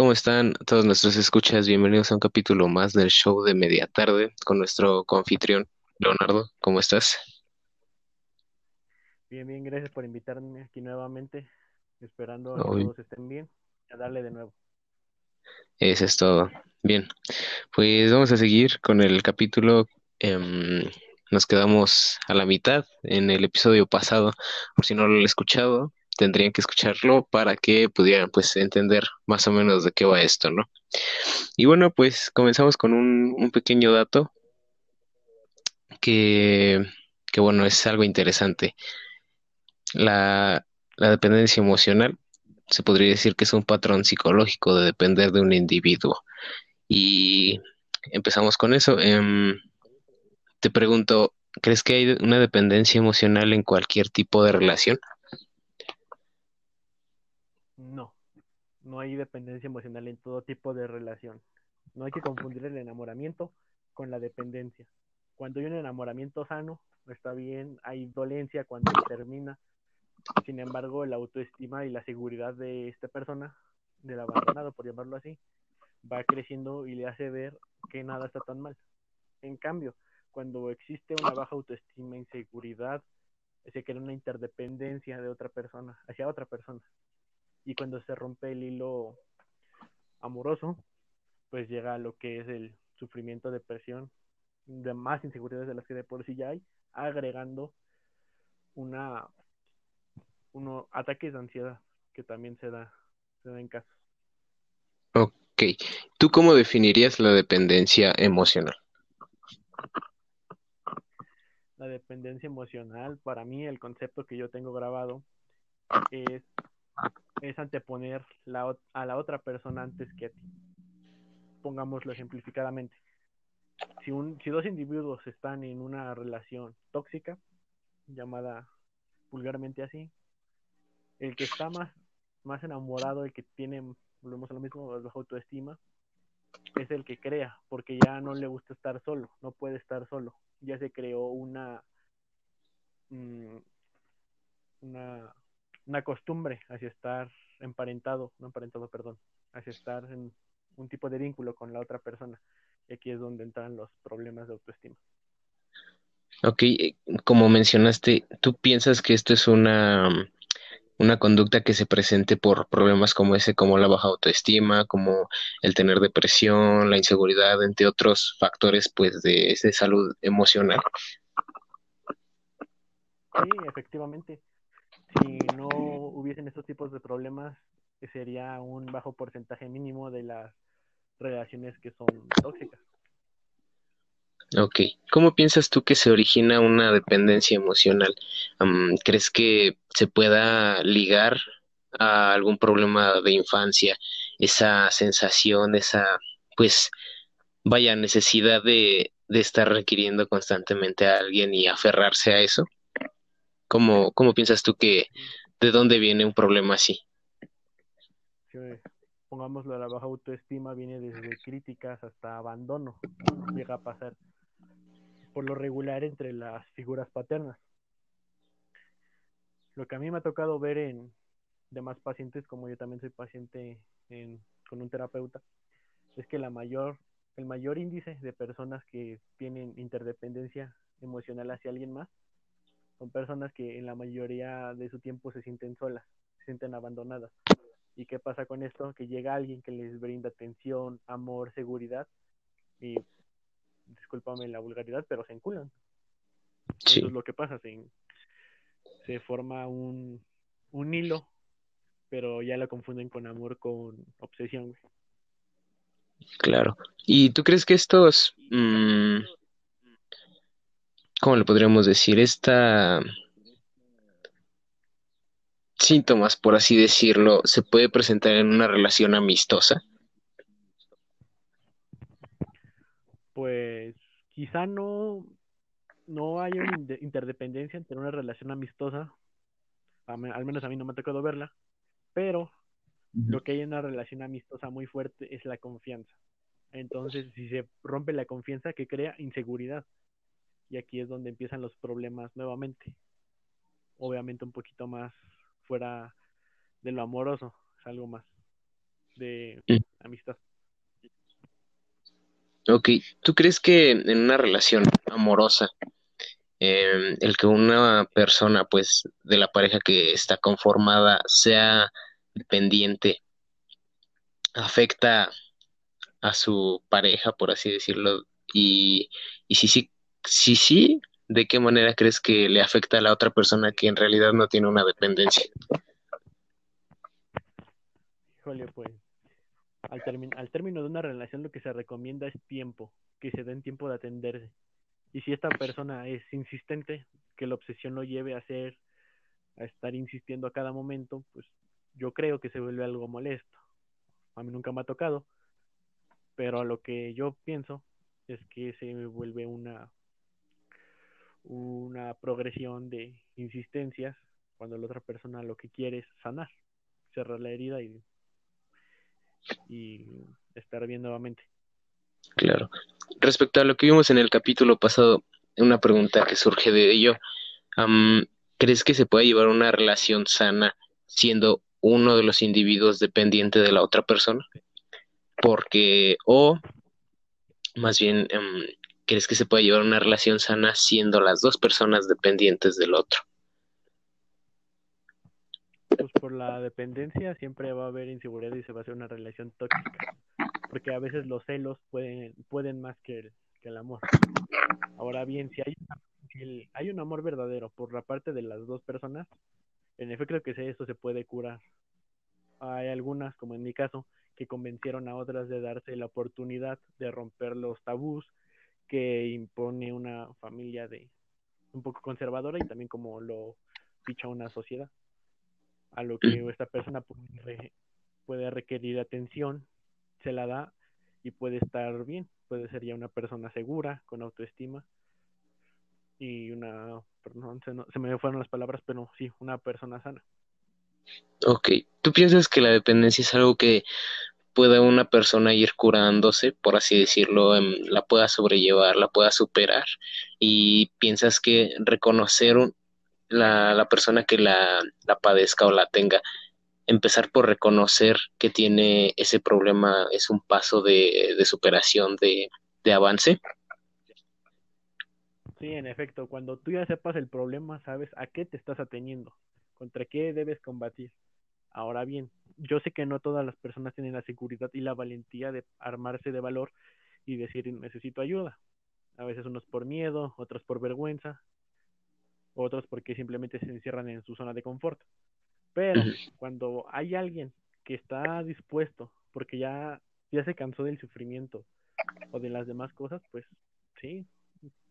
¿Cómo están todos nuestros escuchas? Bienvenidos a un capítulo más del show de media tarde con nuestro confitrión Leonardo. ¿Cómo estás? Bien, bien, gracias por invitarme aquí nuevamente. Esperando que todos estén bien. A darle de nuevo. Eso es todo. Bien, pues vamos a seguir con el capítulo. Em, nos quedamos a la mitad en el episodio pasado, por si no lo han escuchado tendrían que escucharlo para que pudieran pues entender más o menos de qué va esto, ¿no? Y bueno, pues comenzamos con un, pequeño dato que, que, bueno, es algo interesante. La, la dependencia emocional se podría decir que es un patrón psicológico de depender de un individuo. Y empezamos con eso. Em, te pregunto, ¿crees que hay una dependencia emocional en cualquier tipo de relación? No, no hay dependencia emocional en todo tipo de relación. No hay que confundir el enamoramiento con la dependencia. Cuando hay un enamoramiento sano, está bien, hay dolencia cuando termina. Sin embargo, la autoestima y la seguridad de esta persona, del abandonado, por llamarlo así, va creciendo y le hace ver que nada está tan mal. En cambio, cuando existe una baja autoestima, inseguridad, se crea una interdependencia de otra persona hacia otra persona y cuando se rompe el hilo amoroso, pues llega a lo que es el sufrimiento, depresión, de más inseguridades de las que de por sí ya hay, agregando una uno ataques de ansiedad que también se da, se da en casos. Ok, ¿tú cómo definirías la dependencia emocional? La dependencia emocional, para mí el concepto que yo tengo grabado es es anteponer la, a la otra persona antes que a ti. Pongámoslo ejemplificadamente. Si, un, si dos individuos están en una relación tóxica, llamada vulgarmente así, el que está más, más enamorado, el que tiene, volvemos a lo mismo, bajo autoestima, es el que crea, porque ya no le gusta estar solo, no puede estar solo. Ya se creó una, mm, una una costumbre hacia estar emparentado, no emparentado, perdón, hacia estar en un tipo de vínculo con la otra persona. Y aquí es donde entran los problemas de autoestima. Ok, como mencionaste, ¿tú piensas que esto es una, una conducta que se presente por problemas como ese, como la baja autoestima, como el tener depresión, la inseguridad, entre otros factores pues de, de salud emocional? Sí, efectivamente si no hubiesen estos tipos de problemas, sería un bajo porcentaje mínimo de las relaciones que son tóxicas. Ok, ¿cómo piensas tú que se origina una dependencia emocional? ¿Crees que se pueda ligar a algún problema de infancia, esa sensación, esa, pues, vaya necesidad de, de estar requiriendo constantemente a alguien y aferrarse a eso? ¿Cómo, cómo piensas tú que, de dónde viene un problema así? pongámoslo, la baja autoestima viene desde críticas hasta abandono, llega a pasar por lo regular entre las figuras paternas. Lo que a mí me ha tocado ver en demás pacientes, como yo también soy paciente con un terapeuta, es que la mayor, el mayor índice de personas que tienen interdependencia emocional hacia alguien más son personas que en la mayoría de su tiempo se sienten solas, se sienten abandonadas. ¿Y qué pasa con esto? Que llega alguien que les brinda atención, amor, seguridad y, discúlpame la vulgaridad, pero se enculan. Eso es lo que pasa, se, se forma un, un hilo, pero ya lo confunden con amor, con obsesión. Claro. ¿Y tú crees que estos... Mm, ¿cómo le podríamos decir? Esta síntomas, por así decirlo, se puede presentar en una relación amistosa? Pues quizá no, no hay una interdependencia entre una relación amistosa, al menos a mí no me ha tocado verla, pero lo que hay en una relación amistosa muy fuerte es la confianza. Entonces, si se rompe la confianza, que crea inseguridad y aquí es donde empiezan los problemas nuevamente. Obviamente un poquito más fuera de lo amoroso, es algo más. de amistad. Ok, ¿tú crees que en una relación amorosa, em, el que una persona, pues, de la pareja que está conformada sea dependiente, afecta a su pareja, por así decirlo? Y, y si sí, si sí, ¿de qué manera crees que le afecta a la otra persona que en realidad no tiene una dependencia? Híjole, pues al, al término de una relación lo que se recomienda es tiempo, que se den tiempo de atenderse. Y si esta persona es insistente, que la obsesión lo lleve a hacer, a estar insistiendo a cada momento, pues yo creo que se vuelve algo molesto. A mí nunca me ha tocado, pero a lo que yo pienso es que se vuelve una una progresión de insistencias cuando la otra persona lo que quiere es sanar, cerrar la herida y, estar bien nuevamente. Claro. Respecto a lo que vimos en el capítulo pasado, una pregunta que surge de ello, am, ¿crees que se puede llevar una relación sana siendo uno de los individuos dependiente de la otra persona? Porque, o más bien, em, ¿crees que se puede llevar una relación sana siendo las dos personas dependientes del otro? Pues por la dependencia siempre va a haber inseguridad y se va a hacer una relación tóxica, porque a veces los celos pueden, pueden más que el, amor. Ahora bien, si hay, el- hay un amor verdadero por la parte de las dos personas, en efecto que esto se puede curar. Hay algunas, como en mi caso, que convencieron a otras de darse la oportunidad de romper los tabús que impone una familia de un poco conservadora y también como lo ficha una sociedad. A lo que esta persona puede, re- puede requerir atención, se la da y puede estar bien. Puede ser ya una persona segura, con autoestima y una, perdón, se, no- se me fueron las palabras, pero sí, una persona sana. Ok, ¿tú piensas que la dependencia es algo que pueda una persona ir curándose, por así decirlo, em, la pueda sobrellevar, la pueda superar? ¿Y piensas que reconocer la, la persona que la, la padezca o la tenga, empezar por reconocer que tiene ese problema es un paso de, de superación, de, de avance? Sí, en efecto, cuando tú ya sepas el problema, sabes a qué te estás ateniendo, contra qué debes combatir. Ahora bien, yo sé que no todas las personas tienen la seguridad y la valentía de armarse de valor y decir necesito ayuda. A veces unos por miedo, otros por vergüenza, otros porque simplemente se encierran en su zona de confort. Pero cuando hay alguien que está dispuesto, porque ya, ya se cansó del sufrimiento o de las demás cosas, pues sí,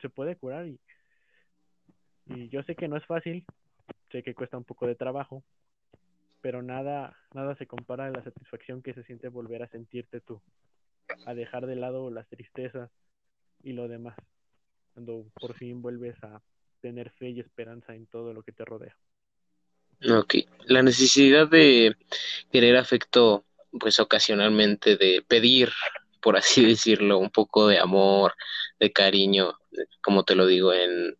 se puede curar y, y yo sé que no es fácil, sé que cuesta un poco de trabajo, pero nada, nada se compara a la satisfacción que se siente volver a sentirte tú, a dejar de lado las tristezas y lo demás, cuando por fin vuelves a tener fe y esperanza en todo lo que te rodea. Ok, la necesidad de querer afecto, pues ocasionalmente de pedir, por así decirlo, un poco de amor, de cariño, como te lo digo, en,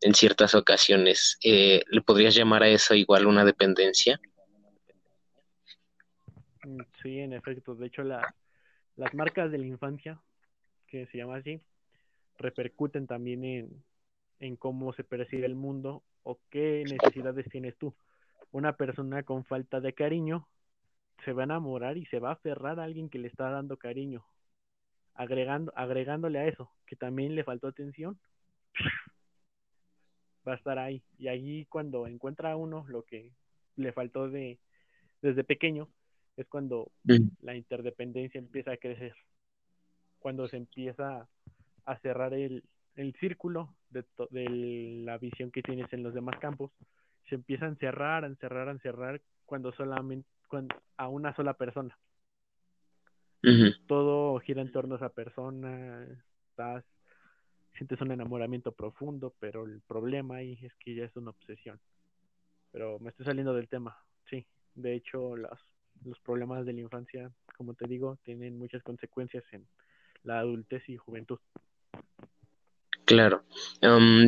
en ciertas ocasiones, eh, ¿le podrías llamar a eso igual una dependencia? Mm, Sí, en efecto, de hecho la, las marcas de la infancia, que se llama así, repercuten también en, en cómo se percibe el mundo o qué necesidades tienes tú. Una persona con falta de cariño se va a enamorar y se va a aferrar a alguien que le está dando cariño, agregando, agregándole a eso, que también le faltó atención, va a estar ahí. Y ahí cuando encuentra a uno lo que le faltó de desde pequeño, es cuando Mm, la interdependencia empieza a crecer, cuando se empieza a cerrar el, el círculo de, de la visión que tienes en los demás campos, se empieza a encerrar, a encerrar, a encerrar cuando solamente cuando, a una sola persona. Todo gira en torno a esa persona, estás, sientes un enamoramiento profundo, pero el problema ahí es que ya es una obsesión. Pero me estoy saliendo del tema, sí. De hecho, las, los problemas de la infancia, como te digo, tienen muchas consecuencias en la adultez y juventud. Claro.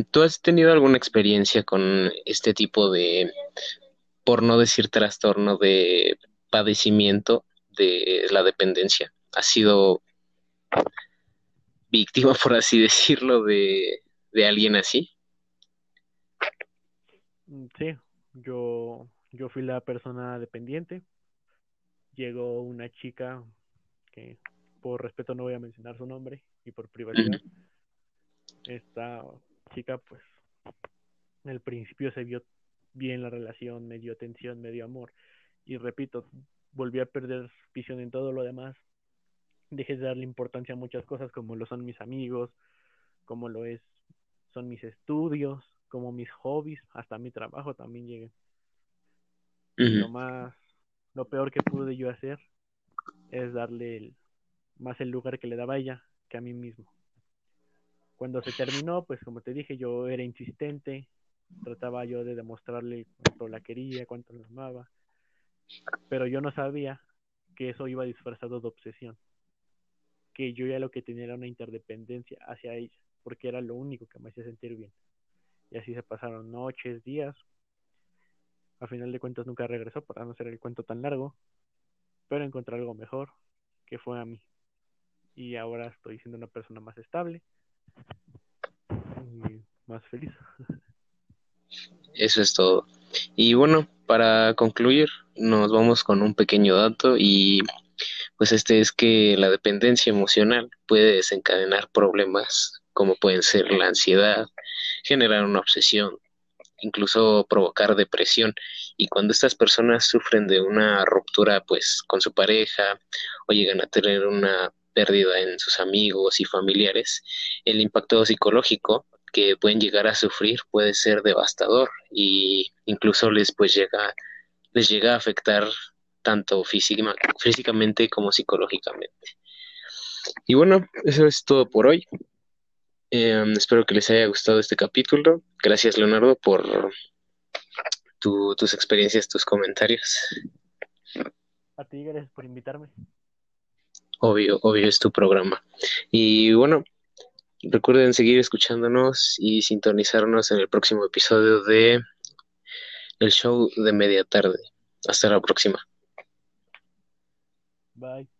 ¿tú has tenido alguna experiencia con este tipo de, por no decir trastorno, de padecimiento de la dependencia? ¿Ha sido víctima, por así decirlo, de, de alguien así? Mm, sí, yo, yo fui la persona dependiente. Llegó una chica que por respeto no voy a mencionar su nombre y por privacidad. Esta chica pues en el principio se vio bien la relación, me dio atención, me dio amor. Y repito, volví a perder visión en todo lo demás. Dejé de darle importancia a muchas cosas como lo son mis amigos, como lo es son mis estudios, como mis hobbies, hasta mi trabajo también llegué. Lo más, lo peor que pude yo hacer es darle más el lugar que le daba ella que a mí mismo. Cuando se terminó, pues como te dije, yo era insistente, trataba yo de demostrarle cuánto la quería, cuánto la amaba, pero yo no sabía que eso iba disfrazado de obsesión, que yo ya lo que tenía era una interdependencia hacia ella, porque era lo único que me hacía sentir bien. Y así se pasaron noches, días. A final de cuentas nunca regresó para no ser el cuento tan largo, pero encontré algo mejor, que fue a mí. Y ahora estoy siendo una persona más estable y más feliz. Eso es todo. Y bueno, para concluir, nos vamos con un pequeño dato y pues este es que la dependencia emocional puede desencadenar problemas como pueden ser la ansiedad, generar una obsesión, incluso provocar depresión. Y cuando estas personas sufren de una ruptura pues con su pareja o llegan a tener una pérdida en sus amigos y familiares, el impacto psicológico que pueden llegar a sufrir puede ser devastador y incluso les pues llega les llega a afectar tanto físicamente como psicológicamente. Y bueno, eso es todo por hoy. Em, espero que les haya gustado este capítulo. Gracias Leonardo por tus experiencias, tus comentarios. A ti, gracias por invitarme. Obvio, obvio es tu programa. Y bueno, Recuerden seguir escuchándonos y sintonizarnos en el próximo episodio de El Show de Media Tarde. Hasta la próxima. Bye.